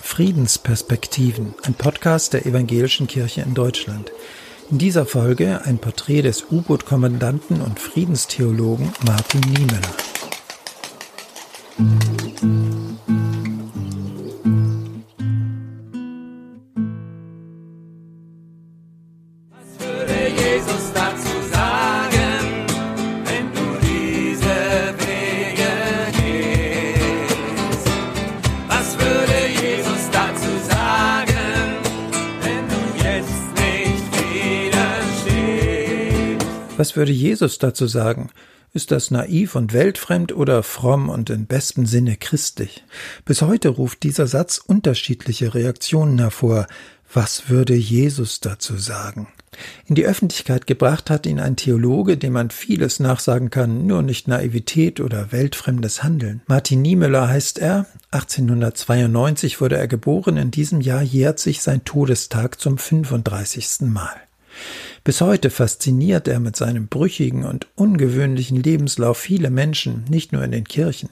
Friedensperspektiven, ein Podcast der Evangelischen Kirche in Deutschland. In dieser Folge ein Porträt des U-Boot-Kommandanten und Friedenstheologen Martin Niemöller. Was würde Jesus dazu sagen? Ist das naiv und weltfremd oder fromm und im besten Sinne christlich? Bis heute ruft dieser Satz unterschiedliche Reaktionen hervor. Was würde Jesus dazu sagen? In die Öffentlichkeit gebracht hat ihn ein Theologe, dem man vieles nachsagen kann, nur nicht Naivität oder weltfremdes Handeln. Martin Niemöller heißt er, 1892 wurde er geboren, in diesem Jahr jährt sich sein Todestag zum 35. Mal. Bis heute fasziniert er mit seinem brüchigen und ungewöhnlichen Lebenslauf viele Menschen, nicht nur in den Kirchen.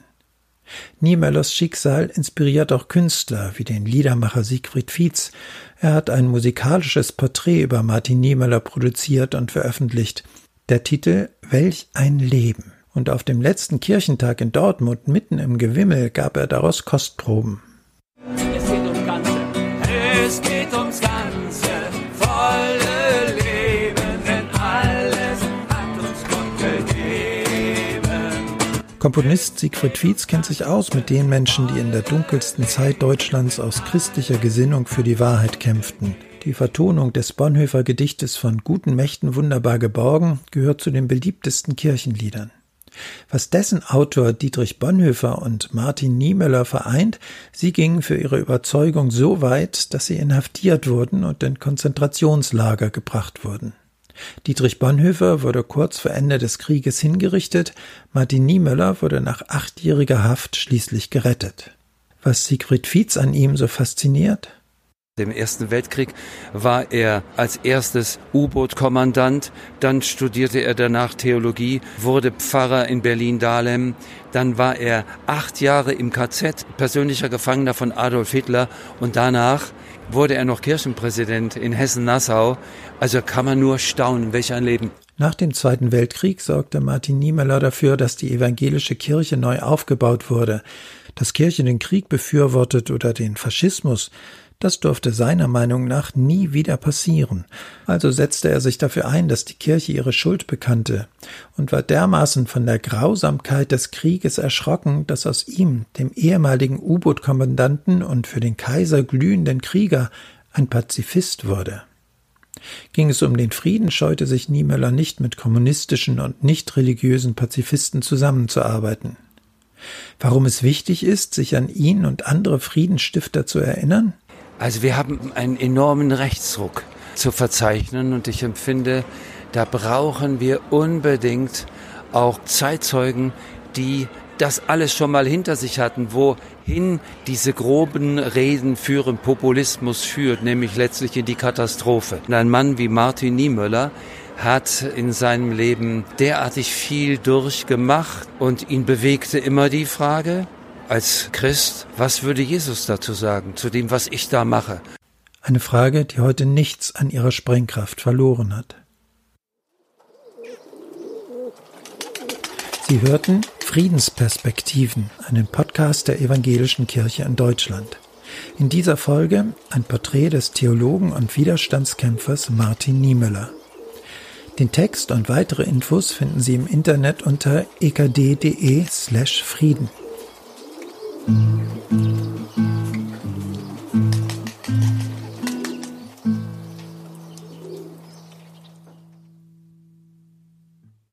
Niemöllers Schicksal inspiriert auch Künstler wie den Liedermacher Siegfried Fietz. Er hat ein musikalisches Porträt über Martin Niemöller produziert und veröffentlicht. Der Titel Welch ein Leben. Und auf dem letzten Kirchentag in Dortmund mitten im Gewimmel gab er daraus Kostproben. Komponist Siegfried Fietz kennt sich aus mit den Menschen, die in der dunkelsten Zeit Deutschlands aus christlicher Gesinnung für die Wahrheit kämpften. Die Vertonung des Bonhoeffer Gedichtes von guten Mächten wunderbar geborgen gehört zu den beliebtesten Kirchenliedern. Was dessen Autor Dietrich Bonhoeffer und Martin Niemöller vereint, sie gingen für ihre Überzeugung so weit, dass sie inhaftiert wurden und in Konzentrationslager gebracht wurden. Dietrich Bonhoeffer wurde kurz vor Ende des Krieges hingerichtet, Martin Niemöller wurde nach achtjähriger Haft schließlich gerettet. Was Siegfried Fietz an ihm so fasziniert? Im Ersten Weltkrieg war er als erstes U-Boot-Kommandant, dann studierte er danach Theologie, wurde Pfarrer in Berlin-Dahlem, dann war er acht Jahre im KZ, persönlicher Gefangener von Adolf Hitler und danach wurde er noch Kirchenpräsident in Hessen-Nassau. Also kann man nur staunen, welch ein Leben. Nach dem Zweiten Weltkrieg sorgte Martin Niemöller dafür, dass die evangelische Kirche neu aufgebaut wurde. Dass Kirche den Krieg befürwortet oder den Faschismus, das durfte seiner Meinung nach nie wieder passieren. Also setzte er sich dafür ein, dass die Kirche ihre Schuld bekannte und war dermaßen von der Grausamkeit des Krieges erschrocken, dass aus ihm, dem ehemaligen U-Boot-Kommandanten und für den Kaiser glühenden Krieger, ein Pazifist wurde. Ging es um den Frieden, scheute sich Niemöller nicht mit kommunistischen und nicht religiösen Pazifisten zusammenzuarbeiten. Warum es wichtig ist, sich an ihn und andere Friedensstifter zu erinnern? Also wir haben einen enormen Rechtsruck zu verzeichnen und ich empfinde, da brauchen wir unbedingt auch Zeitzeugen, die das alles schon mal hinter sich hatten, wohin diese groben Reden führen, Populismus führt, nämlich letztlich in die Katastrophe. Und ein Mann wie Martin Niemöller hat in seinem Leben derartig viel durchgemacht und ihn bewegte immer die Frage, als Christ, was würde Jesus dazu sagen, zu dem, was ich da mache? Eine Frage, die heute nichts an ihrer Sprengkraft verloren hat. Sie hörten Friedensperspektiven, einen Podcast der Evangelischen Kirche in Deutschland. In dieser Folge ein Porträt des Theologen und Widerstandskämpfers Martin Niemöller. Den Text und weitere Infos finden Sie im Internet unter ekd.de slash Frieden. Mm-hmm.